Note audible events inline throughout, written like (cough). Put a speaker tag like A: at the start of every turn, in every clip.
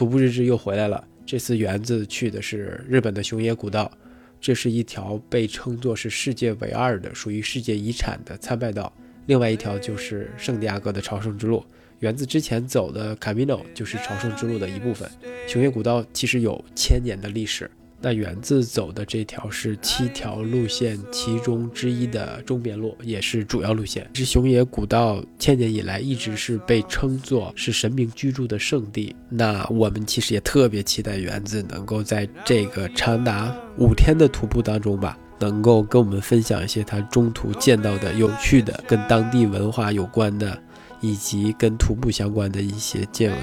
A: 徒步日志又回来了。这次园子去的是日本的熊野古道，这是一条被称作是世界唯二的、属于世界遗产的参拜道。另外一条就是圣地亚哥的朝圣之路。园子之前走的 Camino 就是朝圣之路的一部分。熊野古道其实有千年的历史。那园子走的这条是七条路线其中之一的中边路，也是主要路线。是熊野古道千年以来一直是被称作是神明居住的圣地。那我们其实也特别期待园子能够在这个长达五天的徒步当中吧，能够跟我们分享一些他中途见到的有趣的、跟当地文化有关的，以及跟徒步相关的一些见闻。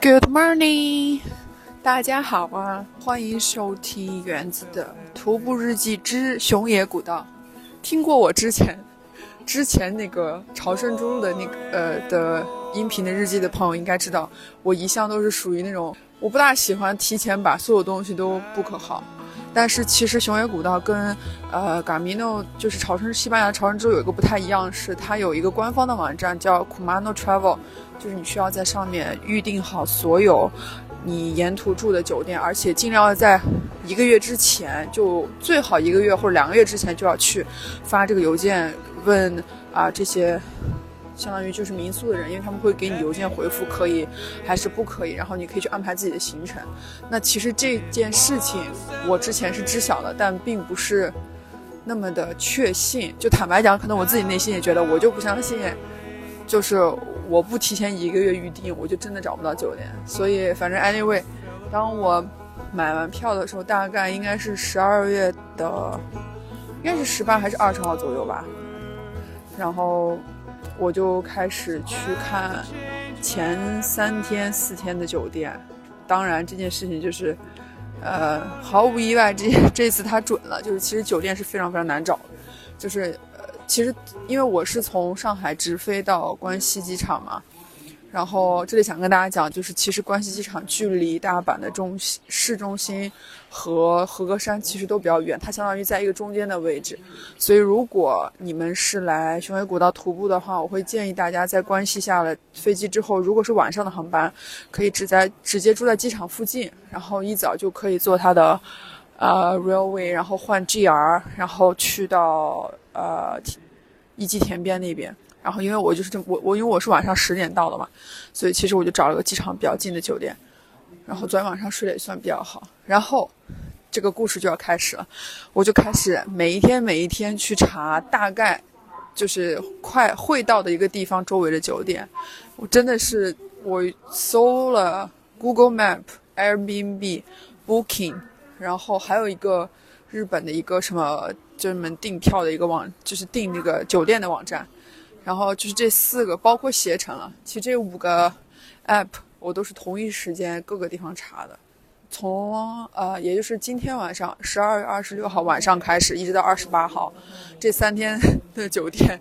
B: Good morning，大家好啊！欢迎收听园子的徒步日记之熊野古道。听过我之前之前那个朝圣之路的那个呃的音频的日记的朋友，应该知道我一向都是属于那种我不大喜欢提前把所有东西都 book 好。但是其实熊野古道跟呃 Gamino 就是朝圣西班牙朝圣之路有一个不太一样，是它有一个官方的网站叫 Kumano Travel，就是你需要在上面预定好所有你沿途住的酒店，而且尽量要在一个月之前，就最好一个月或者两个月之前就要去发这个邮件问啊这些。相当于就是民宿的人，因为他们会给你邮件回复，可以还是不可以，然后你可以去安排自己的行程。那其实这件事情我之前是知晓的，但并不是那么的确信。就坦白讲，可能我自己内心也觉得，我就不相信，就是我不提前一个月预定，我就真的找不到酒店。所以反正 anyway，当我买完票的时候，大概应该是十二月的，应该是十八还是二十号左右吧。然后我就开始去看前三天、四天的酒店。当然，这件事情就是，呃，毫无意外，这这次它准了。就是其实酒店是非常非常难找的，就是，其实因为我是从上海直飞到关西机场嘛。然后这里想跟大家讲，就是其实关西机场距离大阪的中心市中心和和歌山其实都比较远，它相当于在一个中间的位置。所以如果你们是来熊野古道徒步的话，我会建议大家在关西下了飞机之后，如果是晚上的航班，可以只在直接住在机场附近，然后一早就可以坐它的呃 railway，然后换 GR，然后去到呃一级田边那边。然后因为我就是这我我因为我是晚上十点到的嘛，所以其实我就找了个机场比较近的酒店，然后昨天晚上睡得也算比较好。然后这个故事就要开始了，我就开始每一天每一天去查大概就是快会到的一个地方周围的酒店。我真的是我搜了 Google Map、Airbnb、Booking，然后还有一个日本的一个什么专门订票的一个网，就是订那个酒店的网站。然后就是这四个，包括携程了。其实这五个 app 我都是同一时间各个地方查的，从呃，也就是今天晚上十二月二十六号晚上开始，一直到二十八号，这三天的酒店，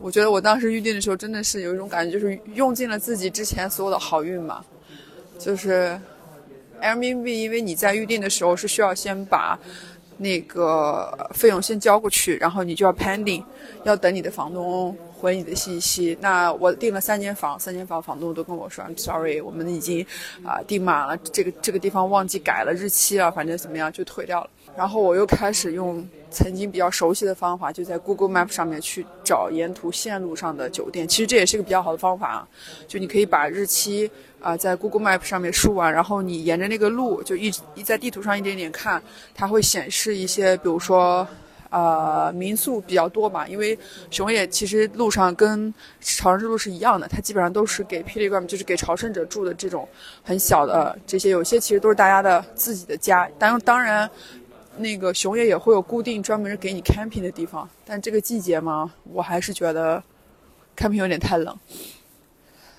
B: 我觉得我当时预定的时候真的是有一种感觉，就是用尽了自己之前所有的好运嘛。就是 Airbnb，因为你在预定的时候是需要先把那个费用先交过去，然后你就要 pending，要等你的房东。回你的信息，那我订了三间房，三间房房东都跟我说，I'm sorry，我们已经啊、订满了，这个这个地方忘记改了日期啊，反正怎么样就退掉了。然后我又开始用曾经比较熟悉的方法，就在 Google Map 上面去找沿途线路上的酒店。其实这也是个比较好的方法啊，就你可以把日期啊、在 Google Map 上面输完，然后你沿着那个路就一一在地图上一点点看，它会显示一些，比如说。呃，民宿比较多嘛，因为熊野其实路上跟朝圣之路是一样的，它基本上都是给 pilgrim，就是给朝圣者住的这种很小的这些，有些其实都是大家的自己的家。当当然，那个熊野也会有固定专门给你 camping 的地方，但这个季节嘛，我还是觉得 camping 有点太冷，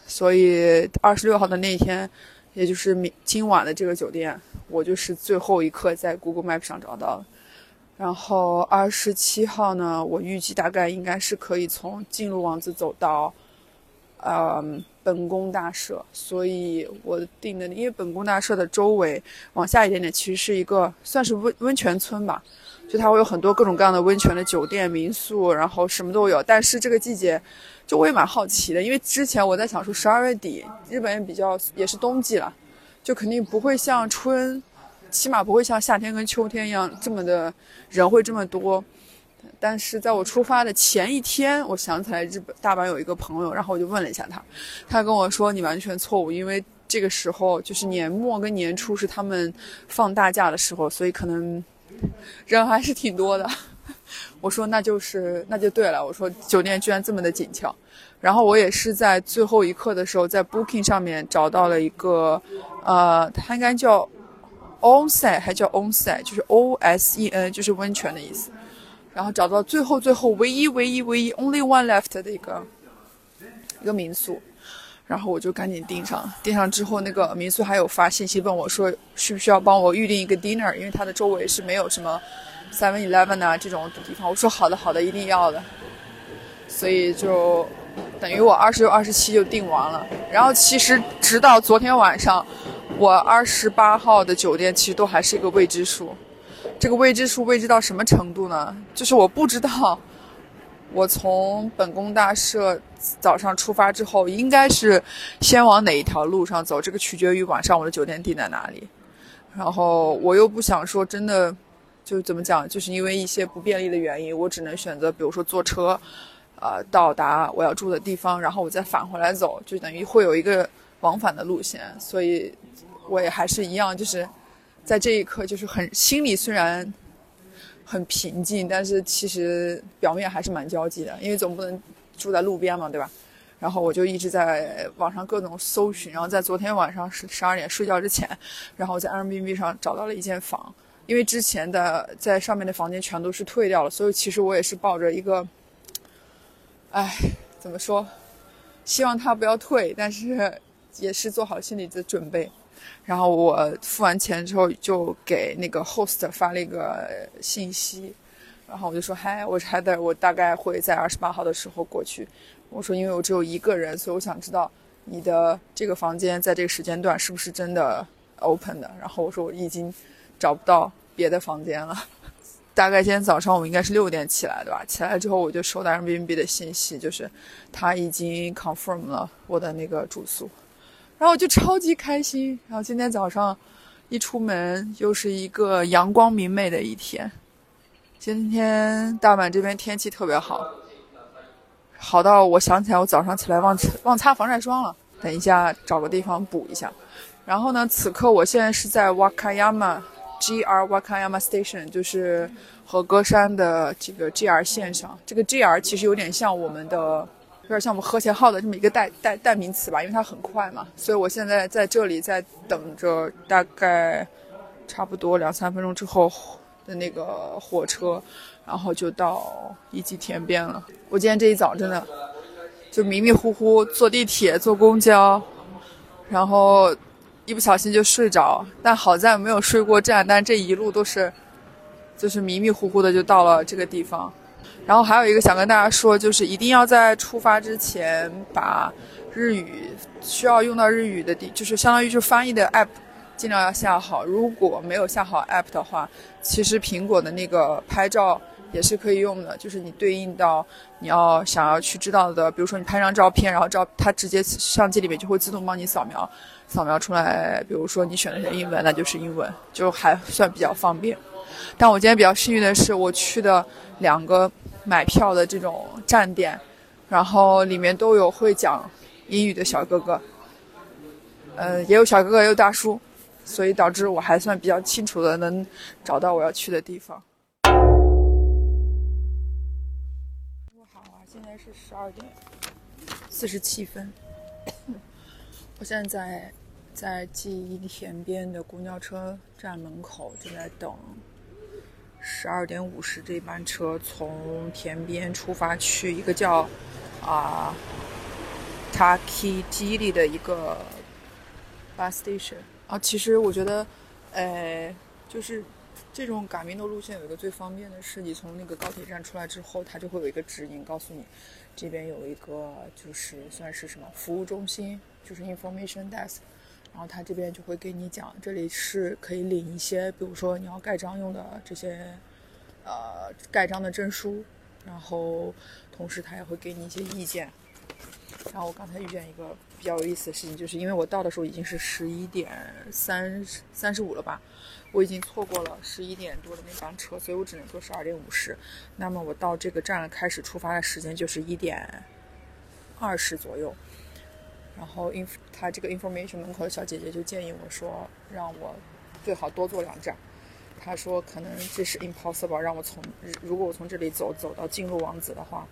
B: 所以二十六号的那一天，也就是明今晚的这个酒店，我就是最后一刻在 Google Map 上找到的。然后二十七号呢，我预计大概应该是可以从进入王子走到呃本宫大社，所以我定的，因为本宫大社的周围往下一点点，其实是一个算是温温泉村吧，就它会有很多各种各样的温泉的酒店、民宿，然后什么都有。但是这个季节，就我也蛮好奇的，因为之前我在想说十二月底，日本也比较也是冬季了，就肯定不会像春，起码不会像夏天跟秋天一样这么的人会这么多。但是在我出发的前一天，我想起来日本大阪有一个朋友，然后我就问了一下他，他跟我说你完全错误，因为这个时候就是年末跟年初是他们放大假的时候，所以可能 (laughs) 人还是挺多的。我说那就是那就对了，我说酒店居然这么的紧俏，然后我也是在最后一刻的时候在 Booking 上面找到了一个，呃，它应该叫 Onsen 还叫 Onsen，就是 O S E N，就是温泉的意思。然后找到最后最后唯一唯一唯一 only one left 的一个一个民宿，然后我就赶紧订上。订上之后，那个民宿还有发信息问我说，需不需要帮我预定一个 dinner？因为它的周围是没有什么 seven eleven 啊这种地方。我说好的好的，一定要的。所以就等于我二十六、二十七就订完了。然后其实直到昨天晚上，我二十八号的酒店其实都还是一个未知数。这个未知数未知到什么程度呢？就是我不知道，我从本宫大社早上出发之后，应该是先往哪一条路上走？这个取决于晚上我的酒店定在哪里。然后我又不想说真的，就怎么讲？就是因为一些不便利的原因，我只能选择，比如说坐车，呃，到达我要住的地方，然后我再返回来走，就等于会有一个往返的路线。所以，我也还是一样，就是。在这一刻，就是很心里虽然很平静，但是其实表面还是蛮焦急的，因为总不能住在路边嘛，对吧？然后我就一直在网上各种搜寻，然后在昨天晚上十十二点睡觉之前，然后在 Airbnb 上找到了一间房，因为之前的在上面的房间全都是退掉了，所以其实我也是抱着一个，哎，怎么说？希望他不要退，但是也是做好心理的准备。然后我付完钱之后，就给那个 host 发了一个信息，然后我就说：“嗨，我是 Heather，我大概会在二十八号的时候过去。”我说：“因为我只有一个人，所以我想知道你的这个房间在这个时间段是不是真的 open 的。”然后我说：“我已经找不到别的房间了。(laughs) ”大概今天早上我应该是六点起来的吧？起来之后我就收到 Airbnb 的信息，就是他已经 confirm 了我的那个住宿。然后我就超级开心。然后今天早上一出门，又是一个阳光明媚的一天。今天大阪这边天气特别好，好到我想起来我早上起来忘忘擦防晒霜了。等一下找个地方补一下。然后呢，此刻我现在是在 Wakayama GR Wakayama Station，就是和歌山的这个 GR 线上。这个 GR 其实有点像我们的。有点像我们和谐号的这么一个代代代名词吧，因为它很快嘛，所以我现在在这里在等着，大概差不多两三分钟之后的那个火车，然后就到一级田边了。我今天这一早真的就迷迷糊糊坐地铁、坐公交，然后一不小心就睡着，但好在没有睡过站，但这一路都是就是迷迷糊糊的就到了这个地方。然后还有一个想跟大家说，就是一定要在出发之前把日语需要用到日语的地，就是相当于就是翻译的 app，尽量要下好。如果没有下好 app 的话，其实苹果的那个拍照也是可以用的，就是你对应到你要想要去知道的，比如说你拍张照片，然后照它直接相机里面就会自动帮你扫描，扫描出来，比如说你选的是英文，那就是英文，就还算比较方便。但我今天比较幸运的是，我去的两个。买票的这种站点，然后里面都有会讲英语的小哥哥，呃，也有小哥哥，也有大叔，所以导致我还算比较清楚的能找到我要去的地方。好啊，现在是十二点四十七分，我现在在在记忆田边的公交车站门口，正在等。十二点五十这班车从田边出发，去一个叫啊 Takiji 的一个 bus station 啊。其实我觉得，呃，就是这种嘎米诺路线有一个最方便的是，你从那个高铁站出来之后，它就会有一个指引，告诉你这边有一个就是算是什么服务中心，就是 information desk，然后他这边就会给你讲，这里是可以领一些，比如说你要盖章用的这些呃盖章的证书，然后同时他也会给你一些意见。然后我刚才遇见一个比较有意思的事情，就是因为我到的时候已经是十一点三三十五了吧，我已经错过了十一点多的那班车，所以我只能坐十二点五十。那么我到这个站开始出发的时间就是一点二十左右。然后 inf 他这个 information 门口的小姐姐就建议我说，让我最好多坐两站。她说可能这是 impossible，让我从如果我从这里走走到进入王子的话，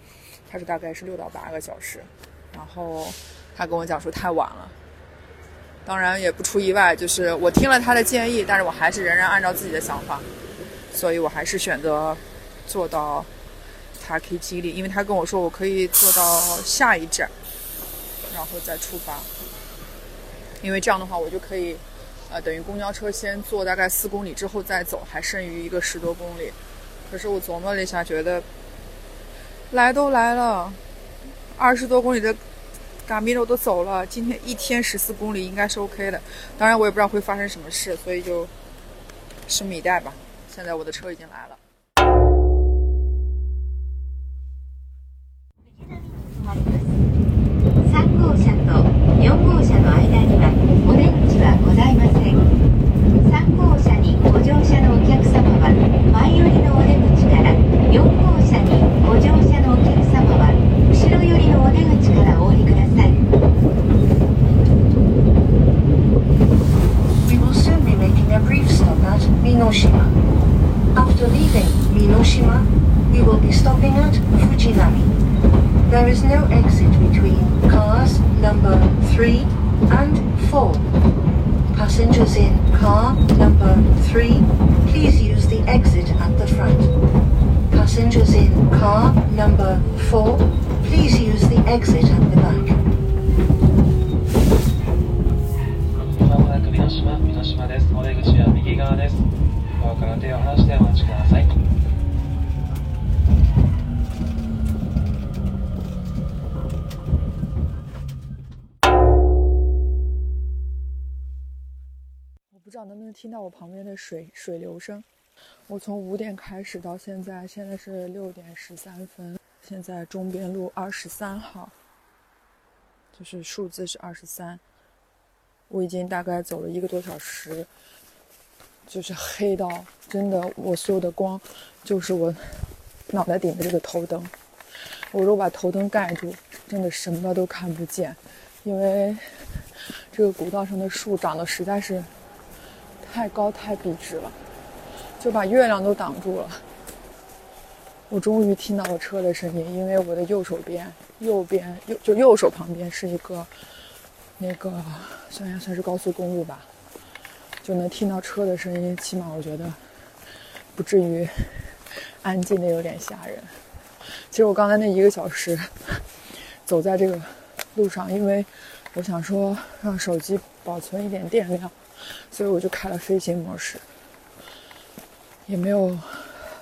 B: 它是大概是六到八个小时。然后他跟我讲说太晚了，当然也不出意外，就是我听了他的建议，但是我还是仍然按照自己的想法，所以我还是选择坐到塔克基里，因为他跟我说我可以坐到下一站，然后再出发，因为这样的话我就可以，呃，等于公交车先坐大概四公里之后再走，还剩余一个十多公里。可是我琢磨了一下，觉得来都来了。二十多公里的嘎米诺都走了，今天一天十四公里应该是 OK 的。当然我也不知道会发生什么事，所以就拭目以待吧。现在我的车已经来了。
C: Minoshima. After leaving Minoshima, we will be stopping at Fujinami. There is no exit between cars number 3 and 4. Passengers in car number 3, please use the exit at the front. Passengers in car number 4, please use the exit at the back.
D: まもなく美濃島、美濃島です。お出口は右側です。 ドアから手を離してお待ちください。
B: 我不知道能不能听到我旁边的水水流声。我从五点开始到现在，现在是六点十三分。现在中边路二十三号，就是数字是二十三。我已经大概走了一个多小时， 就是黑到真的，我所有的光就是我脑袋顶的这个头灯。我如果把头灯盖住，真的什么都看不见，因为这个古道上的树长得实在是太高太笔直了，就把月亮都挡住了。我终于听到了车的声音，因为我的右手边、右边、右就右手旁边是一个那个算也算是高速公路吧，就能听到车的声音。起码我觉得不至于安静的有点吓人。其实我刚才那一个小时走在这个路上，因为我想说让手机保存一点电量，所以我就开了飞行模式，也没有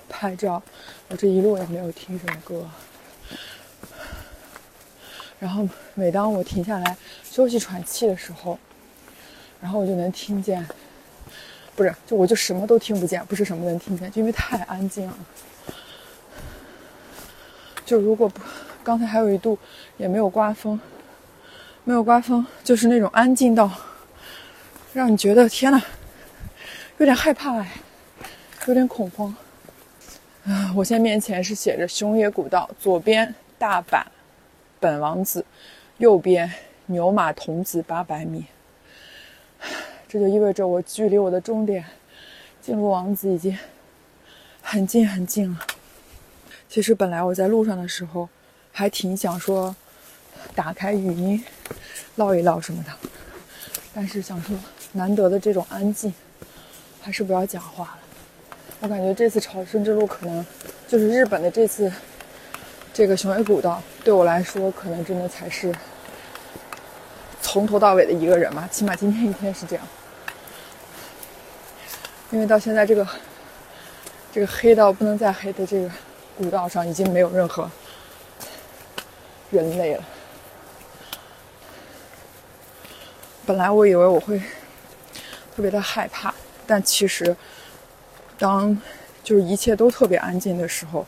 B: 拍照，我这一路也没有听什么歌。然后每当我停下来休息喘气的时候，然后我就能听见，不是，就我就什么都听不见，不是什么能听见，就因为太安静了。就如果不，刚才还有一度也没有刮风，没有刮风，就是那种安静到让你觉得天呐，有点害怕哎，有点恐慌。啊，我现在面前是写着熊野古道，左边大阪本王子，右边牛马童子八百米。这就意味着我距离我的终点进入王子已经很近很近了。其实本来我在路上的时候，还挺想说打开语音唠一唠什么的，但是想说难得的这种安静，还是不要讲话了。我感觉这次朝圣之路可能就是日本的这次这个熊野古道，对我来说可能真的才是从头到尾的一个人吧，起码今天一天是这样。因为到现在这个这个黑到不能再黑的这个古道上，已经没有任何人类了。本来我以为我会特别的害怕，但其实当就是一切都特别安静的时候，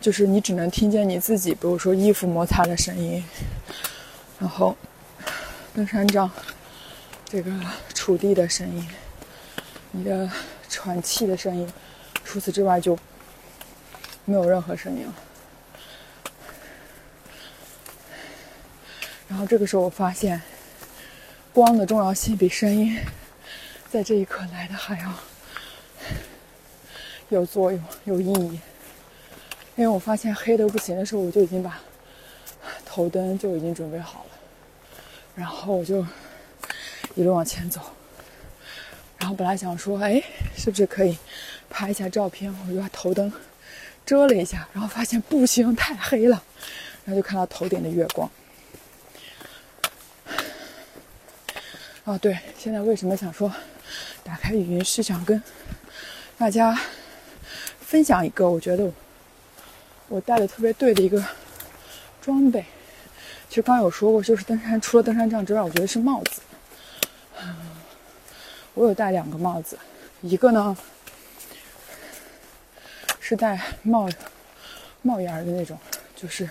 B: 就是你只能听见你自己，比如说衣服摩擦的声音，然后登山杖这个触地的声音，你的喘气的声音，除此之外就没有任何声音了。然后这个时候我发现，光的重要性比声音在这一刻来的还要有作用、有意义。因为我发现黑的不行的时候，我就已经把头灯就已经准备好了，然后我就一路往前走。然后本来想说，哎，是不是可以拍一下照片？我就把头灯遮了一下，然后发现不行，太黑了。然后就看到头顶的月光。啊，对，现在为什么想说打开语音是想跟大家分享一个我觉得我带的特别对的一个装备。其实刚刚有说过，就是登山除了登山杖之外，我觉得是帽子。我有戴两个帽子，一个呢是戴帽帽檐的那种，就是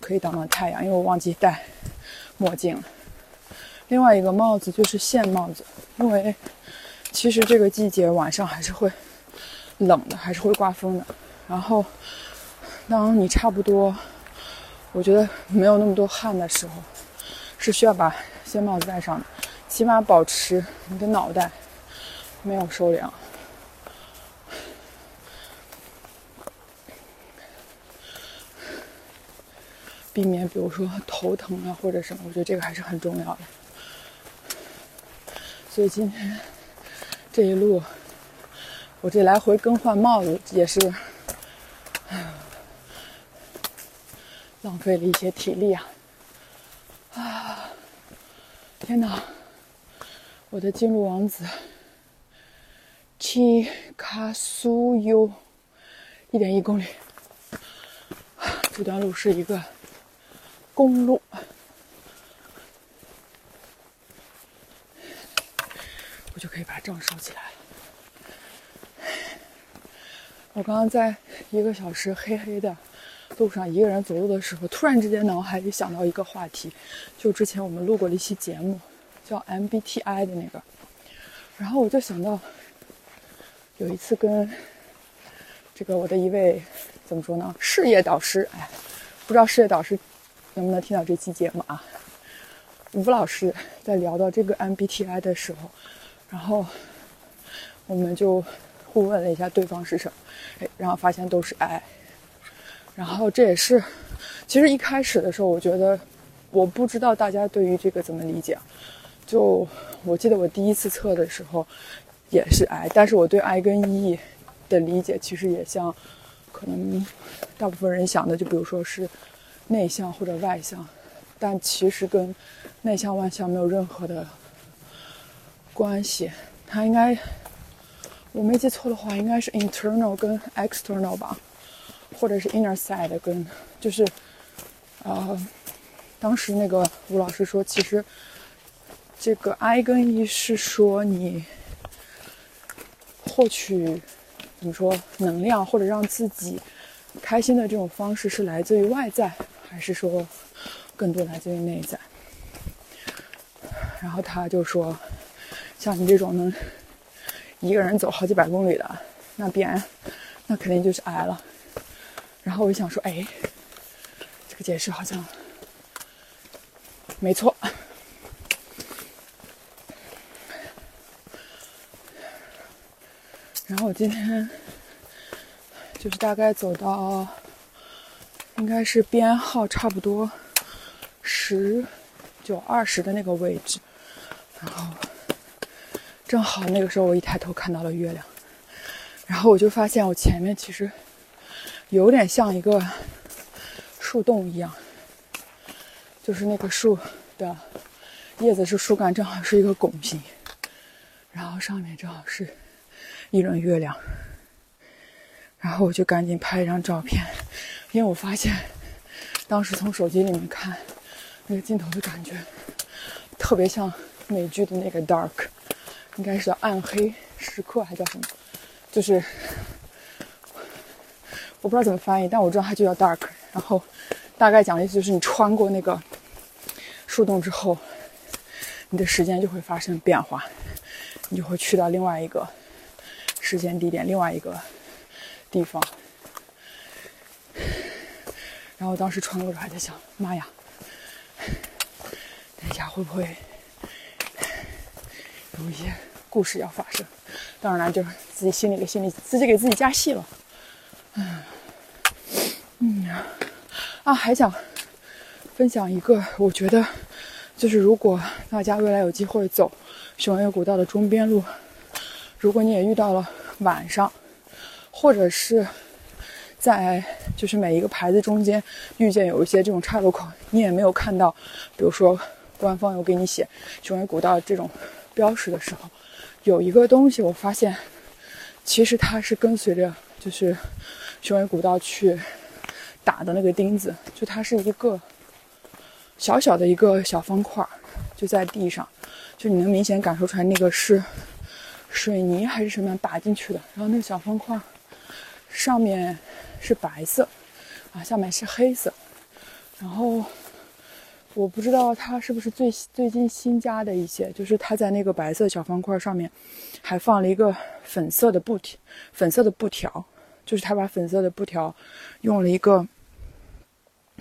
B: 可以挡挡太阳，因为我忘记戴墨镜了。另外一个帽子就是线帽子，因为其实这个季节晚上还是会冷的，还是会刮风的。然后，当你差不多，我觉得没有那么多汗的时候，是需要把线帽子戴上的，起码保持你的脑袋没有受凉，避免比如说头疼啊或者什么，我觉得这个还是很重要的。所以今天这一路，我这来回更换帽子也是浪费了一些体力啊！啊，天哪！我的金鹿王子七卡苏优一点一公里，这段路是一个公路。我就可以把账收起来了。我刚刚在一个小时黑黑的路上一个人走路的时候，突然之间脑海里想到一个话题，就之前我们录过的一期节目，叫 MBTI 的那个。然后我就想到，有一次跟这个我的一位怎么说呢，事业导师，哎，不知道事业导师能不能听到这期节目啊？吴老师在聊到这个 MBTI 的时候。然后我们就互问了一下对方是什么，哎，然后发现都是 I。然后这也是，其实一开始的时候，我觉得我不知道大家对于这个怎么理解。就我记得我第一次测的时候也是 I，但是我对 I 跟 E 的理解其实也像可能大部分人想的，就比如说是内向或者外向，但其实跟内向外向没有任何的。关系，它应该我没记错的话，应该是 internal 跟 external 吧，或者是 inner side 跟就是，呃，当时那个吴老师说，其实这个 I 跟 E 是说你获取怎么说能量或者让自己开心的这种方式是来自于外在，还是说更多来自于内在？然后他就说。像你这种能一个人走好几百公里的，那必然那肯定就是 I 了。然后我就想说，哎，这个解释好像没错。然后我今天就是大概走到应该是编号差不多十九二十的那个位置，然后。正好那个时候，我一抬头看到了月亮，然后我就发现我前面其实有点像一个树洞一样，就是那个树的叶子是树干，正好是一个拱形，然后上面正好是一轮月亮。然后我就赶紧拍一张照片，因为我发现当时从手机里面看那个镜头的感觉，特别像美剧的那个 Dark，应该是叫暗黑时刻还叫什么？就是我不知道怎么翻译，但我知道它就叫 Dark。然后大概讲的意思就是你穿过那个树洞之后，你的时间就会发生变化，你就会去到另外一个时间地点，另外一个地方。然后当时穿过时还在想，妈呀，等一下会不会有一些故事要发生？当然了，就是自己心里给心里自己给自己加戏了。嗯嗯啊，还想分享一个，我觉得就是如果大家未来有机会走熊野古道的中边路，如果你也遇到了晚上，或者是在就是每一个牌子中间遇见有一些这种岔路口，你也没有看到，比如说官方有给你写雄伟古道这种标识的时候，有一个东西我发现，其实它是跟随着就是雄伟古道去打的那个钉子，就它是一个小小的一个小方块儿，就在地上，就你能明显感受出来那个是水泥还是什么样打进去的，然后那个小方块上面是白色，啊，下面是黑色，然后我不知道它是不是最最近新加的一些，就是它在那个白色小方块上面还放了一个粉色的布条，粉色的布条，就是他把粉色的布条用了一个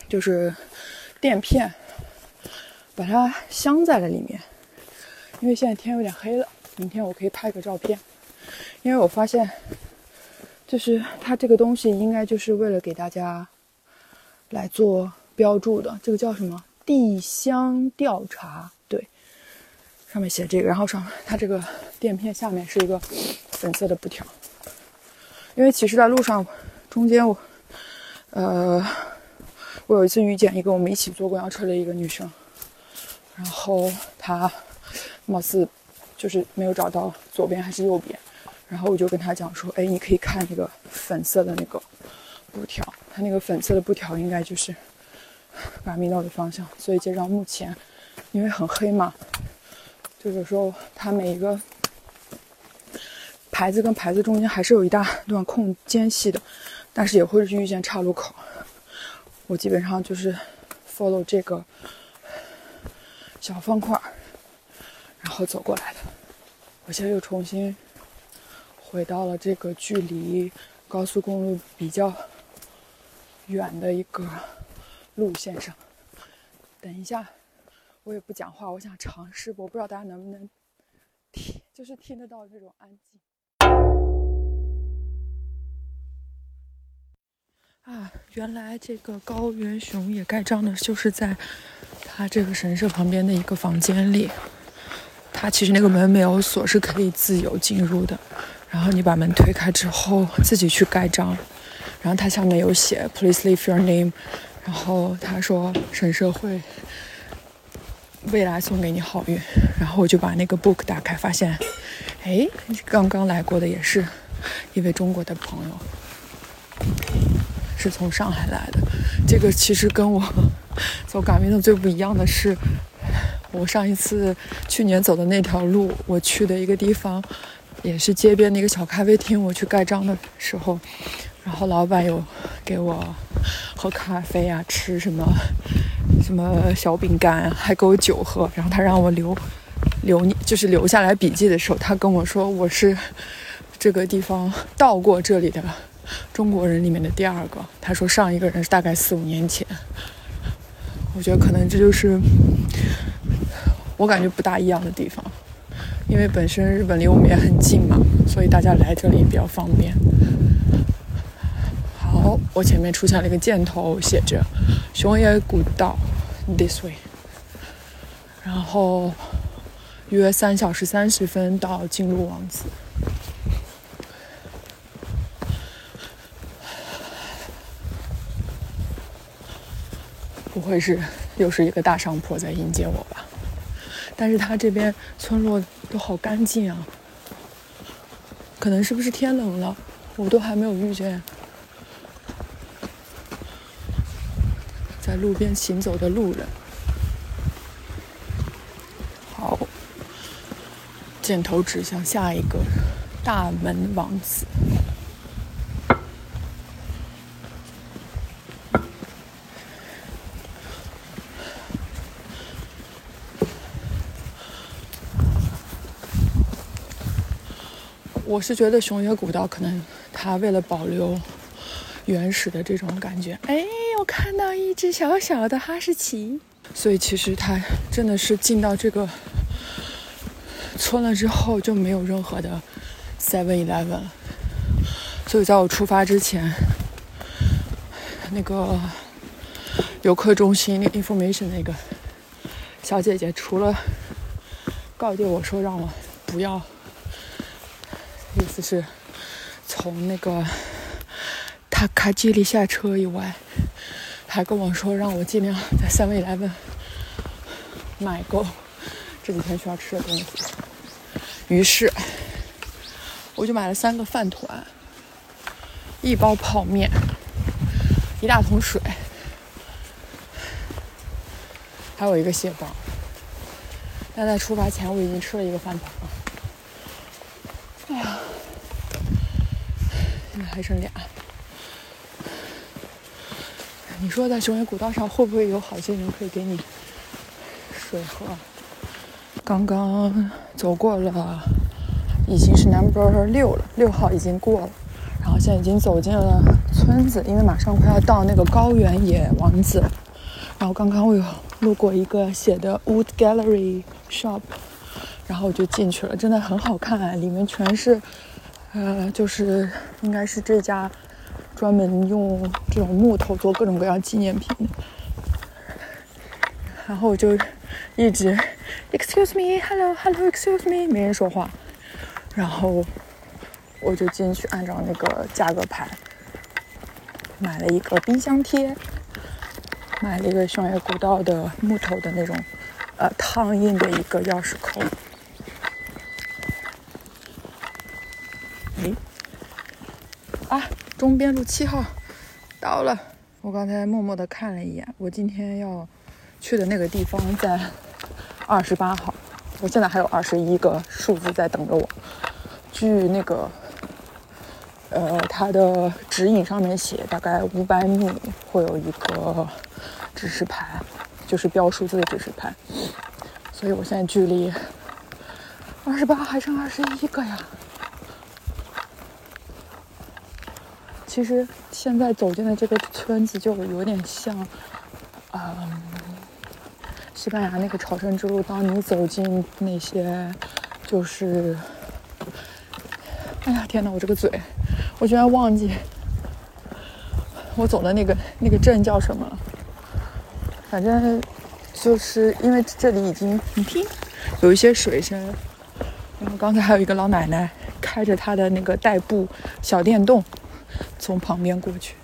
B: 就是垫片把它镶在了里面，因为现在天有点黑了，明天我可以拍个照片，因为我发现。就是它这个东西应该就是为了给大家来做标注的，这个叫什么地箱调查？对，上面写这个，然后上它这个垫片下面是一个粉色的布条。因为其实，在路上中间我，呃，我有一次遇见一个我们一起坐公交车的一个女生，然后她貌似就是没有找到左边还是右边。然后我就跟他讲说，哎，你可以看那个粉色的那个布条，它那个粉色的布条应该就是 (laughs) 嘎米诺的方向。所以街上目前因为很黑嘛，就有时候它每一个牌子跟牌子中间还是有一大段空间隙的，但是也会遇见岔路口。我基本上就是 follow 这个小方块，然后走过来的。我现在又重新。回到了这个距离高速公路比较远的一个路线上。等一下，我也不讲话，我想尝试，我不知道大家能不能听，就是听得到这种安静。啊，原来这个高原熊野盖章的，就是在它这个神社旁边的一个房间里。它其实那个门没有锁，是可以自由进入的。然后你把门推开之后，自己去盖章。然后它下面有写 “Please leave your name”。然后他说神社会未来送给你好运。然后我就把那个 book 打开，发现，哎，刚刚来过的也是一位中国的朋友，是从上海来的。这个其实跟我走嘎明的最不一样的是，我上一次去年走的那条路，我去的一个地方。也是街边的一个小咖啡厅，我去盖章的时候，然后老板有给我喝咖啡啊，吃什么什么小饼干，还给我酒喝。然后他让我留留，就是留下来笔记的时候，他跟我说我是这个地方到过这里的中国人里面的第二个。他说上一个人是大概四五年前。我觉得可能这就是我感觉不大一样的地方。因为本身日本离我们也很近嘛，所以大家来这里比较方便。好，我前面出现了一个箭头，写着“熊野古道 this way”，然后约三小时三十分到金鹿王子。不会是又是一个大上坡在迎接我吧？但是它这边村落都好干净啊，可能是不是天冷了，我都还没有遇见在路边行走的路人。好，箭头指向下一个大门王子。我是觉得熊野古道可能它为了保留原始的这种感觉，哎，我看到一只小小的哈士奇，所以其实它真的是进到这个村了之后就没有任何的 Seven Eleven。所以在我出发之前，那个游客中心那 information 那个小姐姐除了告诫我说让我不要。是，从那个塔卡基里下车以外，还跟我说让我尽量在三味来问买够这几天需要吃的东西。于是，我就买了三个饭团，一包泡面，一大桶水，还有一个蟹棒。但在出发前，我已经吃了一个饭团了。哎呀，还剩俩。你说在雄野古道上会不会有好心人可以给你水喝？刚刚走过了，已经是 number 六了，六号已经过了。然后现在已经走进了村子，因为马上快要到那个高原野王子。然后刚刚我有路过一个写的 Wood Gallery Shop。然后我就进去了，真的很好看，里面全是，呃，就是应该是这家专门用这种木头做各种各样纪念品。然后我就一直，excuse me，hello，hello，excuse me，没人说话。然后我就进去，按照那个价格牌买了一个冰箱贴，买了一个熊野古道的木头的那种，呃，烫印的一个钥匙扣。啊，中边路七号到了。我刚才默默的看了一眼，我今天要去的那个地方在二十八号。我现在还有二十一个数字在等着我。据那个呃，它的指引上面写，大概五百米会有一个指示牌，就是标数字的指示牌。所以我现在距离二十八还剩二十一个呀。其实现在走进的这个村子就有点像，嗯，西班牙那个朝圣之路。当你走进那些，就是，哎呀天哪！我这个嘴，我居然忘记我走的那个那个镇叫什么了。反正就是因为这里已经，你听，有一些水声。然后刚才还有一个老奶奶开着她的那个代步小电动。从旁边过去，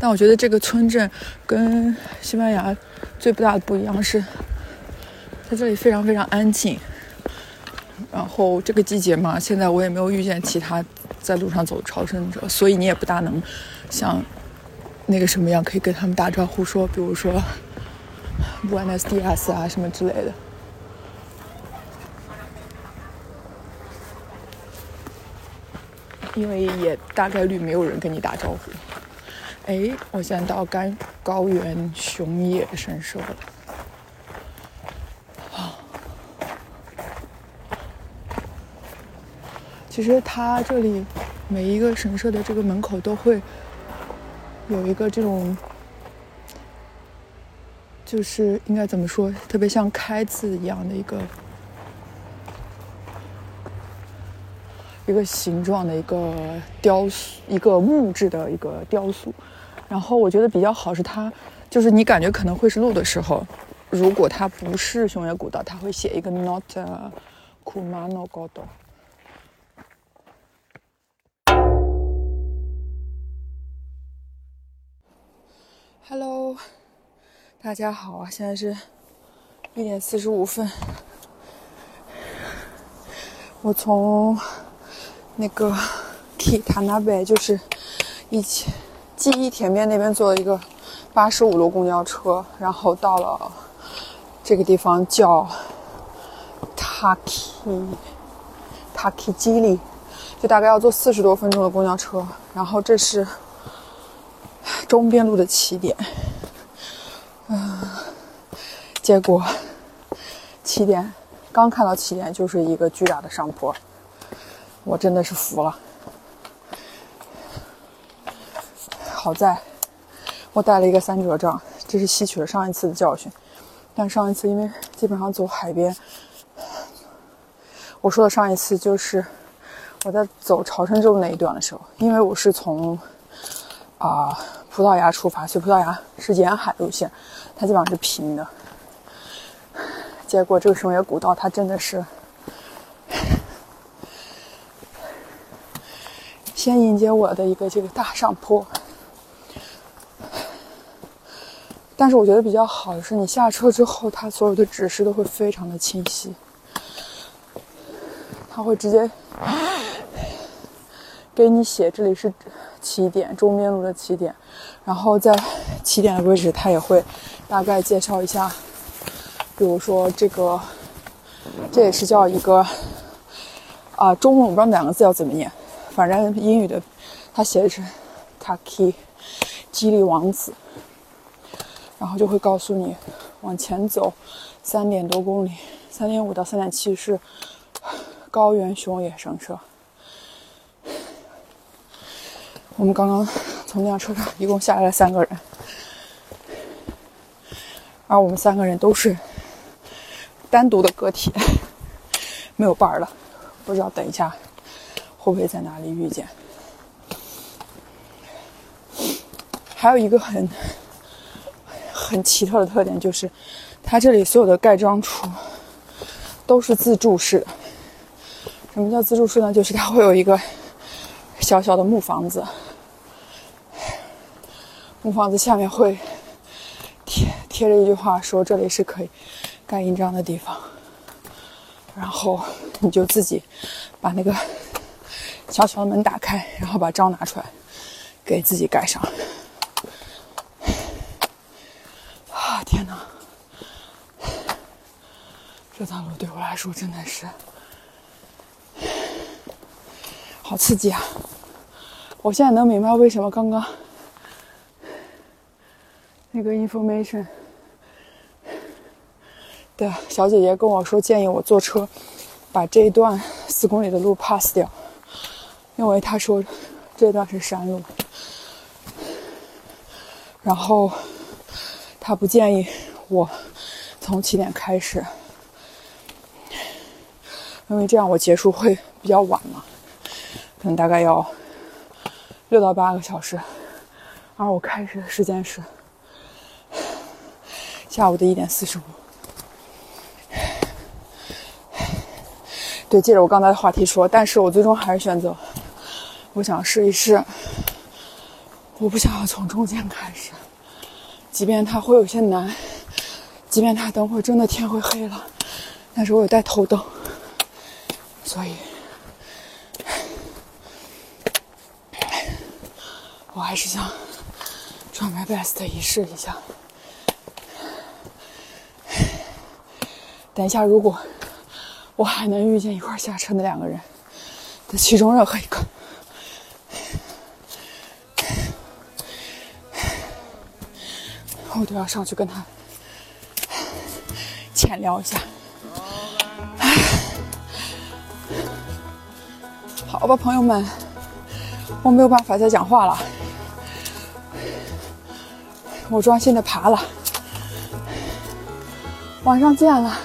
B: 但我觉得这个村镇跟西班牙最不大的不一样是，在这里非常非常安静。然后这个季节嘛，现在我也没有遇见其他在路上走的朝圣者，所以你也不大能像那个什么样可以跟他们打招呼，说比如说啊，5 nsds 啊什么之类的。因为也大概率没有人跟你打招呼。哎，我现在到甘高原熊野神社了。啊，其实它这里每一个神社的这个门口都会有一个这种，就是应该怎么说，特别像开字一样的一个。一个形状的一个雕塑，一个木质的一个雕塑。然后我觉得比较好是它，就是你感觉可能会是路的时候，如果它不是熊野古道，它会写一个 Not Kumano Godo。Hello，大家好啊！现在是一点四十五分。我从那个 (laughs) Kitanabe，就是一起记忆田边那边坐了一个八十五路公交车，然后到了这个地方叫 Taki Taki 基里，就大概要坐四十多分钟的公交车。然后这是中边路的起点，嗯，结果起点刚看到起点就是一个巨大的上坡，我真的是服了。好在我带了一个三折杖，这是吸取了上一次的教训。但上一次因为基本上走海边，我说的上一次就是我在走朝圣之路那一段的时候，因为我是从啊、葡萄牙出发，所以葡萄牙是沿海路线，它基本上是平的。结果这个熊野古道它真的是先迎接我的一个这个大上坡。但是我觉得比较好的是，你下车之后，它所有的指示都会非常的清晰，它会直接给你写这里是起点，中边路的起点，然后在起点的位置，它也会大概介绍一下，比如说这个，这也是叫一个啊、中文我不知道两个字要怎么念，反正英语的它写的是 Taki 激励王子。然后就会告诉你往前走三点多公里，三点五到三点七是高原熊野神社。我们刚刚从那辆车上一共下来了三个人，而我们三个人都是单独的个体，没有伴儿了。不知道等一下会不会在哪里遇见。还有一个很很奇特的特点就是，它这里所有的盖章处都是自助式的。什么叫自助式呢？就是它会有一个小小的木房子，木房子下面会贴贴着一句话，说这里是可以盖印章的地方。然后你就自己把那个小小的门打开，然后把章拿出来，给自己盖上。啊天哪！这段路对我来说真的是好刺激啊！我现在能明白为什么刚刚那个 information 的小姐姐跟我说，建议我坐车把这一段四公里的路 pass 掉，因为他说这段是山路，然后。他不建议我从起点开始，因为这样我结束会比较晚嘛，可能大概要六到八个小时，而我开始的时间是下午的一点四十五。对，接着我刚才的话题说，但是我最终还是选择，我想试一试，我不想要从中间开始。即便它会有些难，即便它等会真的天会黑了，但是我有带头灯，所以，我还是想 try my best 一试一下。等一下，如果我还能遇见一块下车的两个人的其中任何一个。我都要上去跟他浅聊一下。好吧，朋友们，我没有办法再讲话了，我专心的爬了，晚上见了。